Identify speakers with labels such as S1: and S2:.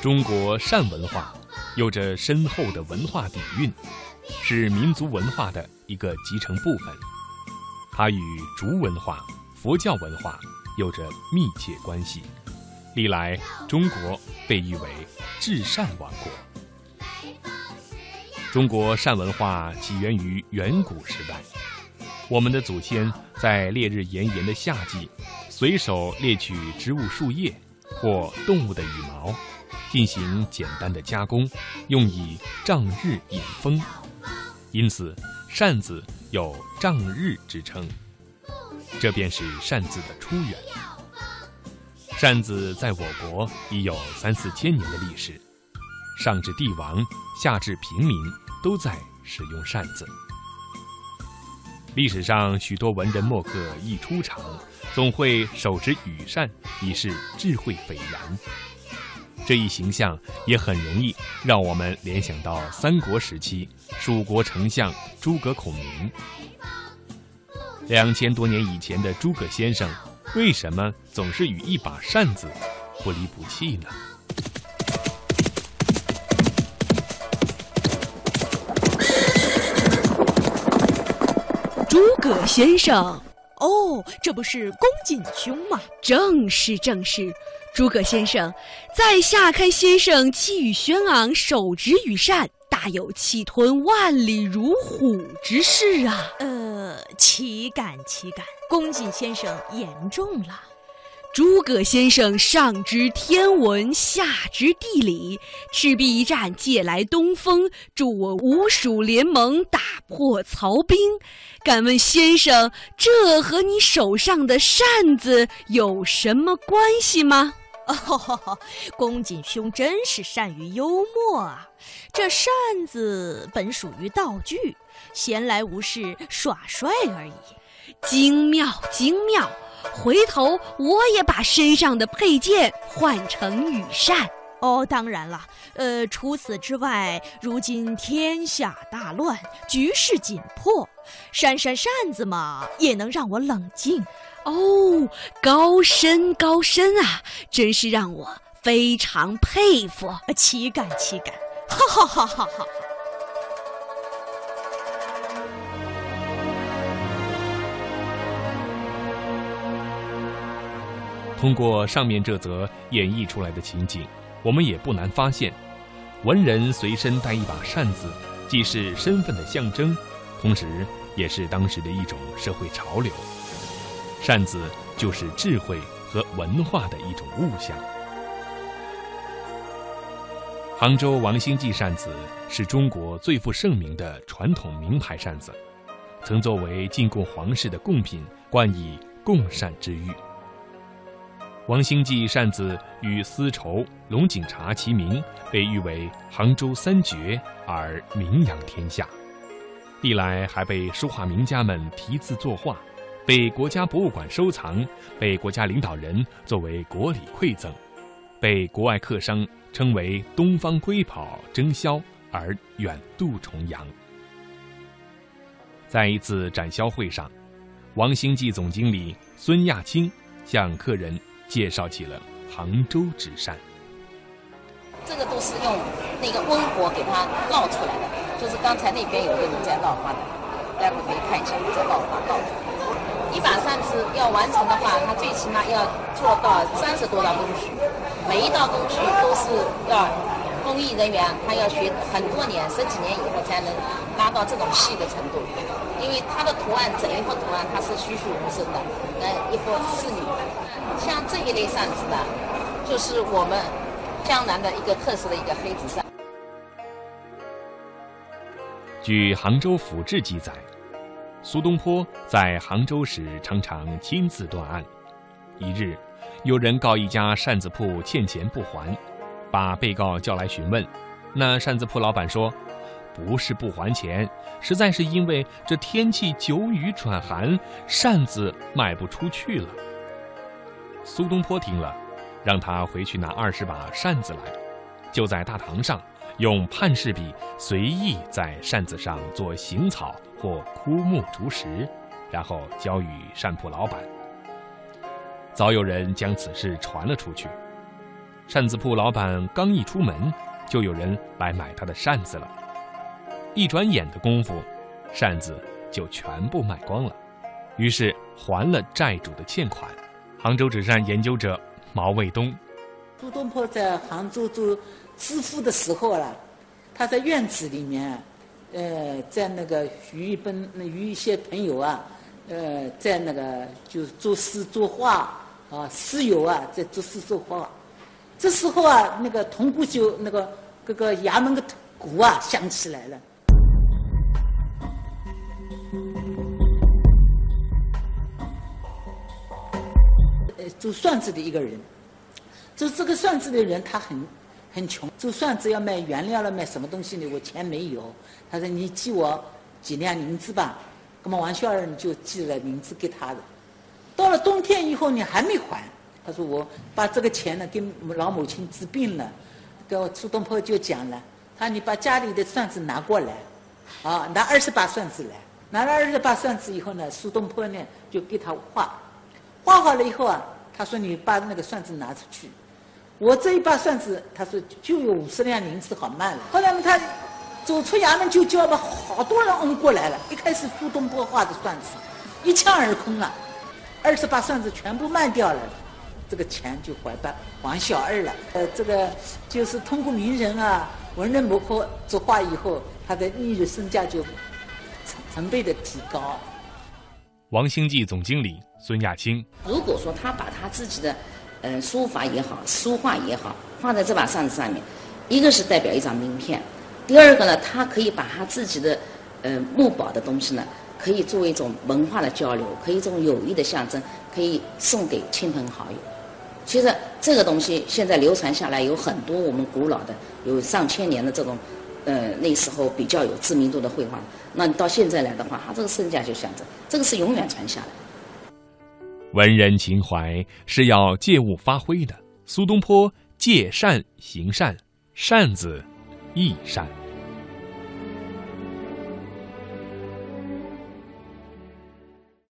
S1: 中国善文化有着深厚的文化底蕴，是民族文化的一个集成部分。它与竹文化、佛教文化有着密切关系。历来，中国被誉为“至善王国”。中国善文化起源于远古时代，我们的祖先在烈日炎炎的夏季，随手猎取植物树叶或动物的羽毛。进行简单的加工，用以仗日引风，因此扇子有仗日之称。这便是扇子的出源。扇子在我国已有三四千年的历史，上至帝王，下至平民，都在使用扇子。历史上许多文人墨客一出场，总会手持羽扇，以示智慧斐然。这一形象也很容易让我们联想到三国时期蜀国丞相诸葛孔明。两千多年以前的诸葛先生，为什么总是与一把扇子不离不弃呢？
S2: 诸葛先生。
S3: 哦，这不是公瑾兄吗？
S2: 正是，正是。诸葛先生，在下看先生气宇轩昂，手执羽扇，大有气吞万里如虎之势啊！
S3: 呃，岂敢岂敢，公瑾先生言重了。
S2: 诸葛先生上知天文，下知地理，赤壁一战借来东风，助我吴蜀联盟，打破曹兵。敢问先生，这和你手上的扇子有什么关系吗？
S3: 哦，公瑾兄真是善于幽默啊！这扇子本属于道具，闲来无事耍帅而已。
S2: 精妙，精妙！回头我也把身上的佩剑换成羽扇。
S3: 哦，当然了，呃，除此之外，如今天下大乱，局势紧迫，扇扇扇子嘛，也能让我冷静。
S2: 哦，高深高深啊，真是让我非常佩服，
S3: 岂敢岂敢，哈哈哈哈哈！
S1: 通过上面这则演绎出来的情景，我们也不难发现，文人随身带一把扇子，既是身份的象征，同时也是当时的一种社会潮流。扇子就是智慧和文化的一种物象。杭州王兴记扇子是中国最负盛名的传统名牌扇子，曾作为进贡皇室的贡品，冠以“贡扇之誉”。王兴记扇子与丝绸、龙井茶齐名，被誉为杭州三绝而名扬天下。历来还被书画名家们题字作画，被国家博物馆收藏，被国家领导人作为国礼馈赠，被国外客商称为“东方瑰宝”争销而远渡重洋。在一次展销会上，王兴记总经理孙亚青向客人。介绍起了杭州纸扇，
S4: 这个都是用那个温火给它烙出来的，就是刚才那边有个人在烙花的，待会可以看一下在烙花烙。一把扇子要完成的话，它最起码要做到三十多道工序，每一道工序都是要工艺人员他要学很多年、十几年以后才能拉到这种细的程度，因为它的图案整一幅图案它是栩栩如生的，跟一幅仕女。像这一类扇子呢，就是我们江南的一个特色的一个黑纸扇。
S1: 据《杭州府志》记载，苏东坡在杭州时常常亲自断案。一日，有人告一家扇子铺欠钱不还，把被告叫来询问。那扇子铺老板说：“不是不还钱，实在是因为这天气久雨转寒，扇子卖不出去了。”苏东坡听了，让他回去拿二十把扇子来，就在大堂上用判事笔随意在扇子上做行草或枯木竹石，然后交与扇铺老板。早有人将此事传了出去，扇子铺老板刚一出门，就有人来买他的扇子了。一转眼的功夫，扇子就全部卖光了，于是还了债主的欠款。杭州纸扇研究者毛卫东，
S5: 苏东坡在杭州做知府的时候啊，他在院子里面，呃，在那个与一本与一些朋友啊，呃，在那个就作诗作画啊，诗友啊，在作诗作画。这时候啊，那个铜鼓就那个各个衙门的鼓啊响起来了。呃，做算子的一个人，做这个算子的人，他很很穷，做算子要卖原料了，卖什么东西呢？我钱没有。他说：“你寄我几两银子吧。”那么王小二就寄了银子给他的。到了冬天以后你，还没还。他说：“我把这个钱呢，给老母亲治病了。”跟我苏东坡就讲了：“他你把家里的算子拿过来，啊，拿二十把算子来。拿了二十把算子以后呢，苏东坡呢就给他画。”画好了以后啊，他说你把那个算子拿出去，我这一把算子，他说就有五十两银子好卖了。后来呢，他走出衙门就叫把好多人拥过来了。一开始苏东坡画的算子一抢而空啊，二十把算子全部卖掉了，这个钱就还到王小二了。呃，这个就是通过名人啊、文人墨客作画以后，他的艺术身价就成成倍的提高。
S1: 王兴记总经理。孙亚青，
S4: 如果说他把他自己的，呃，书法也好，书画也好，放在这把扇子上面，一个是代表一张名片，第二个呢，他可以把他自己的，呃，墨宝的东西呢，可以作为一种文化的交流，可以一种友谊的象征，可以送给亲朋好友。其实这个东西现在流传下来有很多我们古老的，有上千年的这种，呃，那时候比较有知名度的绘画，那到现在来的话，它这个身价就象征，这个是永远传下来。
S1: 文人情怀是要借物发挥的。苏东坡借善行善，扇子亦善。